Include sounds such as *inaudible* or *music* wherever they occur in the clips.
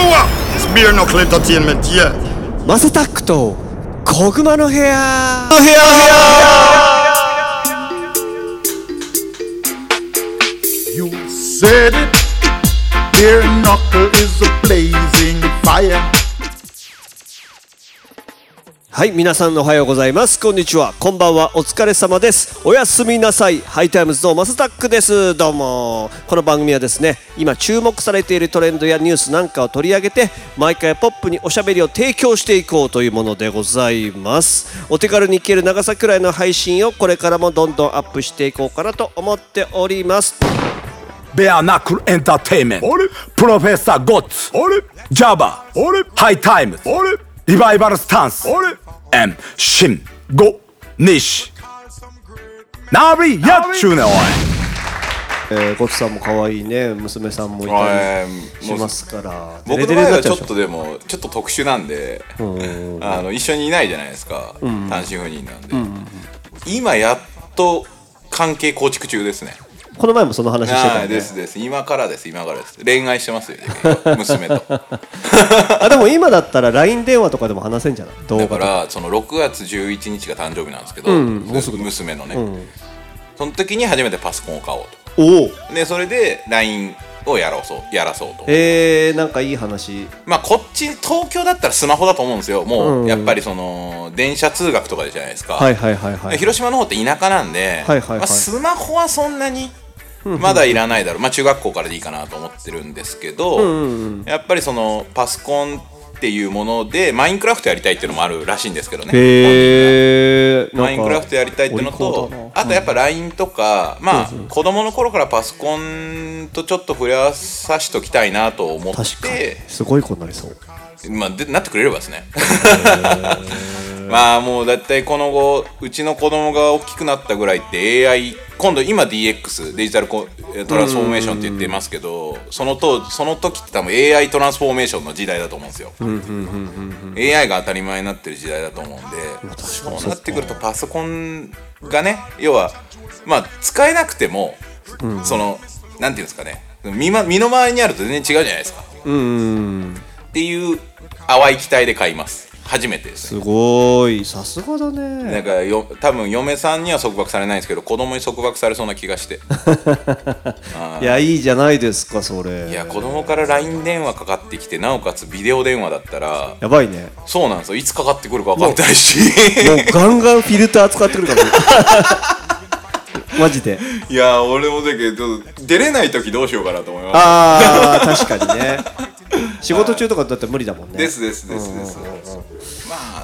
what? It's Beer Knuckle Entertainment, yeah. マセタックと小熊の部屋 You said it. Beer Knuckle is a blazing fire. はい皆さんおはようございます。こんにちは。こんばんは。お疲れ様です。おやすみなさい。 High Times の Massattack です。どうも。この番組はですね今注目されているトレンドやニュースなんかを取り上げて毎回ポップにおしゃべりを提供していこうというものでございます。お手軽に聞ける長さくらいの配信をこれからもどんどんアップしていこうかなと思っております。ベアナックルエンターテイメント。プロフェッサーゴッツ。ジャバハイタイムズリバイバルスタンス M シンゴニシナビやっちゅうねおいえー、ゴッツさんも可愛いね。娘さんもいたはい。りしますから。僕の場合はちょ。っとでもちょっと特殊なんであの一緒にいないじゃないですか。単身赴任なんで。今やっと関係構築中ですねこの前もその話してたよね。はいですです。今からです。今からです。恋愛してますよ娘と。*laughs* あでも今だったら LINE 電話とかでも話せんじゃない？だからその6月11日が誕生日なんですけど、うすぐだ。娘のね、その時に初めてパソコンを買おうおおとでそれで LINE をやろうそうやらそうと。えー、なんかいい話。まあこっち東京だったらスマホだと思うんですよ。もうんうやっぱりその電車通学とかじゃないですか、はいはいはいはい。広島の方って田舎なんで、はいはいはい。まあ、スマホはそんなに *laughs* まだいらないだろう、まあ、中学校からでいいかなと思ってるんですけど、やっぱりそのパソコンっていうものでマインクラフトやりたいっていうのもあるらしいんですけどねマインクラフトやりたいっていうのとあとやっぱ LINE とか、まあ子供の頃からパソコンとちょっと触れ合わさしときたいなと思ってすごい子になりそう。まあ、でなってくれればですねまあもうだいたいこの後うちの子供が大きくなったぐらいって AI 今度今 DX デジタルコトランスフォーメーションって言ってますけどそのとその時って多分 AI トランスフォーメーションの時代だと思うんですよ。AI が当たり前になってる時代だと思うんでそうなってくるとパソコンがね要はまあ使えなくても、そのなんていうんですかね。身,、ま、身の回りにあると全然違うじゃないですか。うん。っていう淡い期待で買います初めてですね。すごい。さすがだなねんかよ多分嫁さんには束縛されないんですけど子供に束縛されそうな気がして。*laughs* いやいいじゃないですかそれ。いや子供から LINE 電話かかってきてなおかつビデオ電話だったらやばいね。そうなんですよ。いつかかってくるか分かんないし。*laughs* もうガンガンフィルター使ってくるかも。*laughs* マジで。いや俺もだけど出れない時どうしようかなと思います。あー確かにね。仕事中とかだって無理だもんね。ですですですです。ま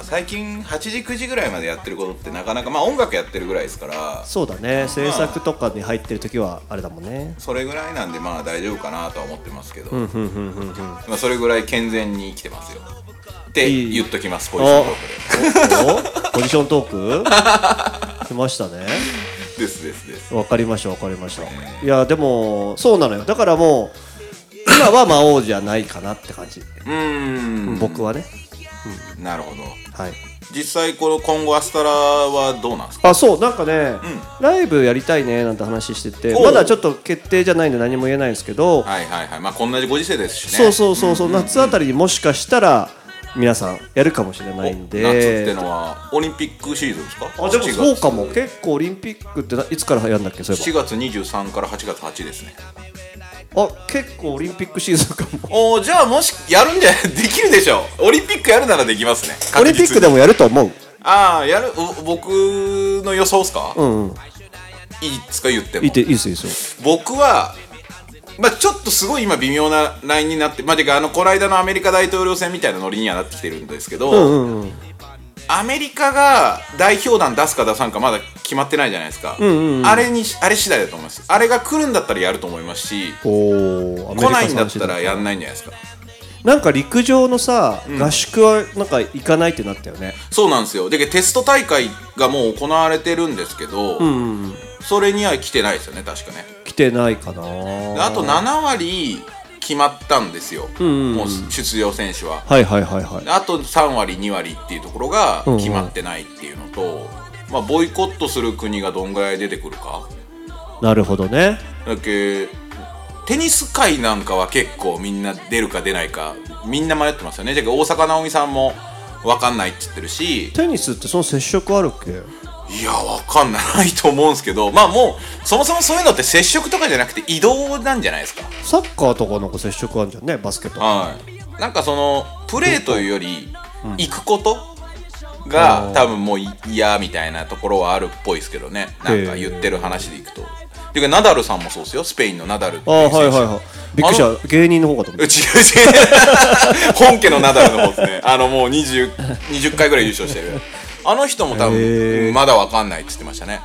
あ最近8時9時ぐらいまでやってることってなかなかまあ音楽やってるぐらいですから。そうだね。制作とかに入ってる時はあれだもんね。それぐらいなんでまあ大丈夫かなとは思ってますけど、まあそれぐらい健全に生きてますよ。って言っときますポジショントークおポジショントーク？*laughs* 来ましたね。でですですです。わかりましたわかりました。いやでもそうなのよ。だからもう今は魔王じゃないかなって感じ。うーん。僕はねなるほど。はい。実際この今後アスタラはどうなんですか？あそうなんかね、ライブやりたいねなんて話しててまだちょっと決定じゃないんで何も言えないんですけど、はいはいはい。まあこんなご時世ですしね。そうそうそうそう、夏あたりにもしかしたら皆さんやるかもしれないんで。夏ってのはオリンピックシーズンですか？あでも7月。そうかも。結構オリンピックってないつからやるんだっけ？そういえ7月23から8月8ですね。ばあ結構オリンピックシーズンかも。*laughs* おーじゃあもしやるんじゃ *laughs* できるでしょオリンピックやるならできますね。オリンピックでももやると思う。ああやるお僕の予想っすか、うん。うんいいっすか？言っても。いいていいですよいいですよ。僕はまあちょっとすごい今微妙なラインになってまあてかあのこの間のアメリカ大統領選みたいなノリにはなってきてるんですけど、うんうん。アメリカが代表団出すか出さんかまだ決まってないじゃないですか、あれにあれ次第だと思います。あれが来るんだったらやると思いますし来ないんだったらやんないんじゃないですか。なんか陸上のさ、合宿はなんか行かないってなったよね。そうなんですよ。でテスト大会がもう行われてるんですけど、それには来てないですよね確かね。来てないかな。であと7割決まったんですよ、もう出場選手は。はいはいはいはい。あと3割2割っていうところが決まってないっていうのと、まあ、ボイコットする国がどんぐらい出てくるか。なるほどね。だっけテニス界なんかは結構みんな出るか出ないかみんな迷ってますよね。じゃあ大坂なおみさんも分かんないって言ってるし。テニスってその接触あるっけ？いや分かんないと思うんですけど。まあもうそもそもそういうのって接触とかじゃなくて移動なんじゃないですか。サッカーとかなんか接触あるじゃんねバスケとか。はい。なんかそのプレーというより行くこと？が多分もう嫌みたいなところはあるっぽいですけどね。なんか言ってる話でいくと。ていうかナダルさんもそうですよ。スペインのナダルってあいう選手。あはいはいはい。びっくりした。芸人の方かと思っ *laughs* 違う違う。本家のナダルの方ですね。あのもう 20, 20回ぐらい優勝してる。あの人も多へ分ーまだわかんないって言ってましたね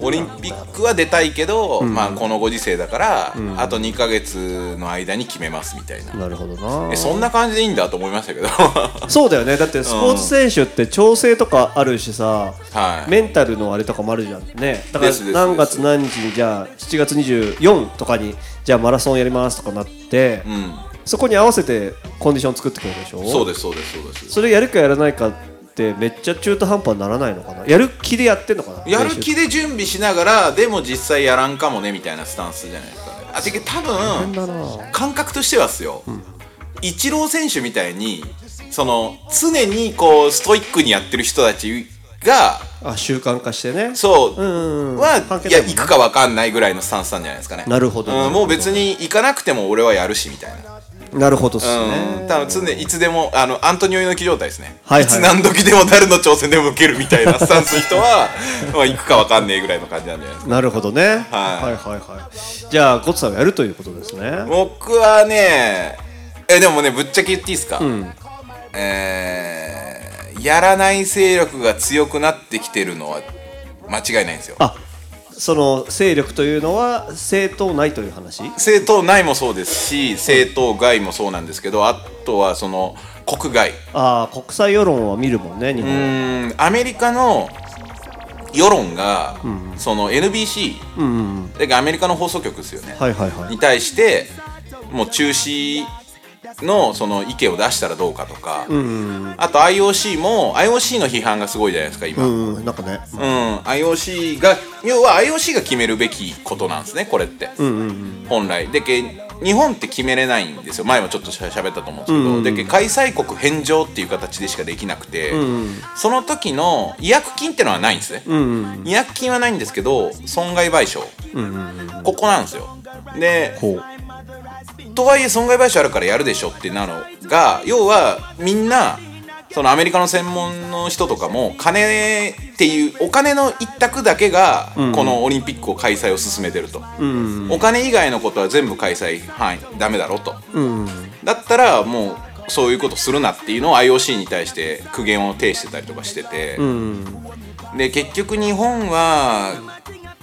オリンピックは出たいけど、まあこのご時世だから、あと2ヶ月の間に決めますみたいな、たなるほどな。えそんな感じでいいんだと思いましたけど。*laughs* そうだよね。だってスポーツ選手って調整とかあるしさ、はい。メンタルのあれとかもあるじゃんね。だから何月何日にじゃあ7月24とかにじゃあマラソンやりますとかなって、うん。そこに合わせてコンディション作ってくるでしょ？そうですそうですそうです。それやるかやらないかってめっちゃ中途半端にならないのかな？やる気でやってんのかな？やる気で準備しながらでも実際やらんかもねみたいなスタンスじゃないですかね。あてか多分感覚としてはっすよ、イチロー選手みたいにその常にこうストイックにやってる人たちがあ習慣化してね。そう、うんはいや行くか分かんないぐらいのスタンスなんじゃないですかね。なるほどなるほど。うん、もう別に行かなくても俺はやるしみたいななるほどっすうんね。多分常にいつでもあのアントニオ猪木状態ですね、はいはい。つ何時でも誰の挑戦でも受けるみたいなスタンスの人は *laughs* まあ行くか分かんねえぐらいの感じなんじゃないですか。なるほどね、はい、はいはいはい。じゃあゴッツさんがやるということですね。僕はねえでもねぶっちゃけ言っていいですか、えーやらない勢力が強くなってきてるのは間違いないんですよ。あその勢力というのは政党内という話？政党内もそうですし政党外もそうなんですけどあとはその国外。ああ国際世論は見るもんね日う本ーんアメリカの世論が、その NBC、うんうんアメリカの放送局ですよね、はいはいはい。に対してもう中止のその意見を出したらどうかとか、あと IOC も IOC の批判がすごいじゃないですか今、うんうんなんかね。IOC が要は IOC が決めるべきことなんですねこれって、本来。でけ日本って決めれないんですよ。前もちょっとしゃ喋ったと思うんですけど、でけ開催国返上っていう形でしかできなくて、その時の違約金ってのはないんですね、違約金はないんですけど損害賠償、ここなんですよ。でとはいえ損害賠償あるからやるでしょってなのが要はみんなそのアメリカの専門の人とかも金っていうお金の一択だけがこのオリンピックを開催を進めてると、お金以外のことは全部開催範囲ダメだろと、だったらもうそういうことするなっていうのを IOC に対して苦言を呈してたりとかしてて、で結局日本は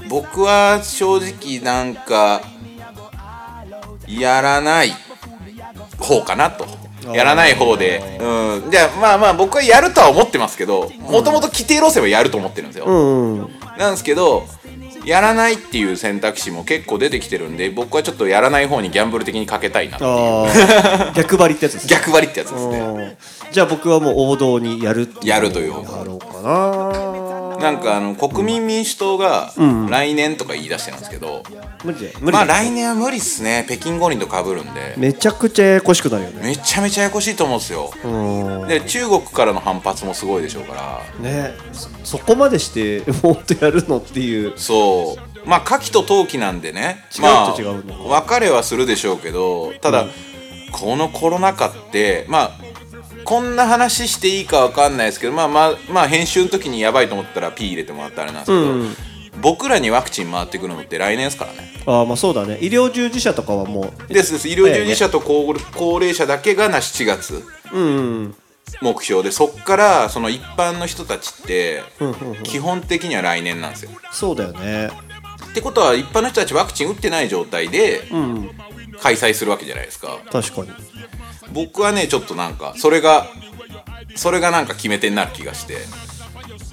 僕は正直なんかやらない方かなと。やらない方で。うん。じゃあまあまあ僕はやるとは思ってますけどもともと規定路線はやると思ってるんですよ、うんうんなんですけどやらないっていう選択肢も結構出てきてるんで僕はちょっとやらない方にギャンブル的にかけたいなっていう。*laughs* 逆張りってやつですね。逆張りってやつですね。うんじゃあ僕はもう王道にやるってやるという方やろうかななんかあの国民民主党が来年とか言い出してるんですけど、無理で無理でまあ来年は無理っすね。北京五輪とかぶるんで。めちゃくちゃややこしくなるよね。めちゃめちゃややこしいと思うんですよ。うん。で中国からの反発もすごいでしょうから。ね。そそこまでして *laughs* もっとやるのっていう。そう。まあ夏季と冬季なんでね。違うまあと違うの。別れはするでしょうけどただ、このコロナ禍ってまあこんな話していいかわかんないですけどまあまあまあ編集の時にやばいと思ったら P 入れてもらったらあれなんですけど、僕らにワクチン回ってくるのって来年ですからね。ああまあそうだね。医療従事者とかはもうですです。医療従事者と高高齢者だけがな7月うんうん。目標でそっからその一般の人たちって基本的には来年なんですよ。そうだよね。ってことは一般の人たちワクチン打ってない状態でうん。開催するわけじゃないですか。確かに僕はねちょっとなんかそれがそれがなんか決め手になる気がして。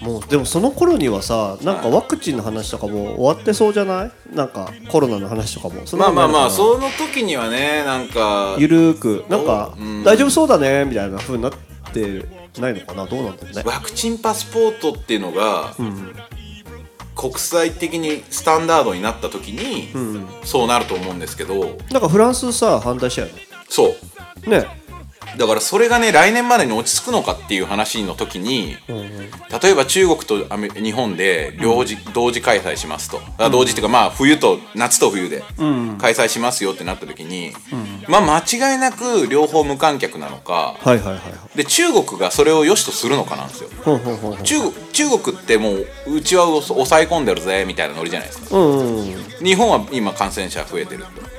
もうでもその頃にはさなんかワクチンの話とかも終わってそうじゃない？なんかコロナの話とかも。まあまあまあその時にはねなんかゆるーくなんかうん。大丈夫そうだね？みたいな風になってないのかな？どうなんだろうね。ワクチンパスポートっていうのが、国際的にスタンダードになった時に、そうなると思うんですけど。なんかフランスさ反対したよね。そうね。だからそれがね来年までに落ち着くのかっていう話の時に、例えば中国と日本で両時、同時開催しますと。あ同時っていうかまあ冬と夏と冬で開催しますよってなった時に、まあ間違いなく両方無観客なのかはいはいはいはい。で中国がそれを良しとするのかなんですよ。中国中国ってもううちは抑え込んでるぜみたいなノリじゃないですか。うんうんうん。日本は今感染者増えてると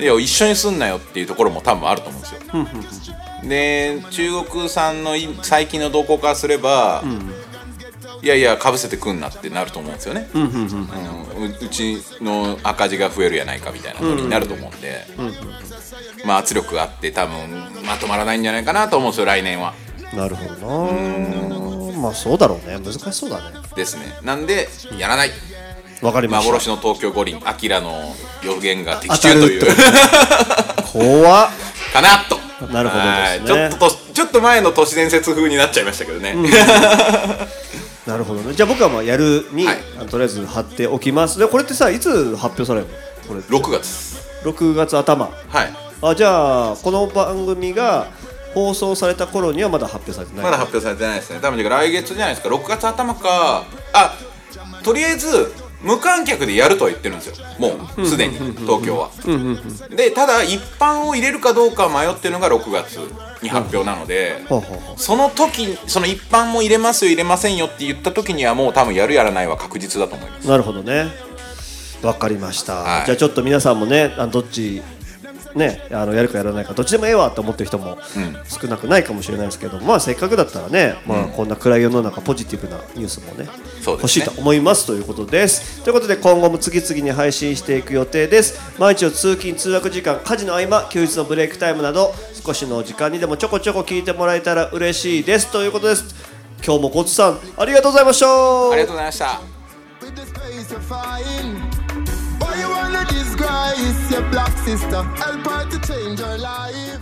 いや一緒にすんなよっていうところも多分あると思うんですよ。で中国産のい最近の動向からすれば、いやいやかぶせてくんなってなると思うんですよね、うんううちの赤字が増えるやないかみたいなノリになると思うんで、まあ圧力があって多分まとまらないんじゃないかなと思うんですよ来年は。なるほどな。まあそうだろうね。難しそうだね。ですね。なんでやらないわかりました。幻の東京五輪アキラの予言が的中という。当怖っ。かなと。なるほどですね。はいちょっととちょっと前の都市伝説風になっちゃいましたけどね、なるほどね。じゃあ僕はまあやるに、はい。とりあえず貼っておきます。でこれってさいつ発表されるの？これ6月。6月頭。はい。あじゃあこの番組が放送された頃にはまだ発表されてない？まだ発表されてないですね。多分来月じゃないですか。6月頭か。あとりあえず無観客でやるとは言ってるんですよ。もうすでに東京は。でただ一般を入れるかどうか迷ってるのが6月に発表なのでその時その一般も入れますよ入れませんよって言った時にはもう多分やるやらないは確実だと思います。なるほどね。わかりました、はい。じゃあちょっと皆さんもねどっちねあのやるかやらないかどっちでもええわと思ってる人も少なくないかもしれないですけど、まあせっかくだったらね、まあ、こんな暗い世の中ポジティブなニュースもね欲しいと思いますということです。ということで今後も次々に配信していく予定です。毎日の通勤通学時間家事の合間休日のブレイクタイムなど少しの時間にでもちょこちょこ聞いてもらえたら嬉しいです。ということです。今日もコツさんありがとうございました。ありがとうございました disgrace your black sister? Help her to change her life.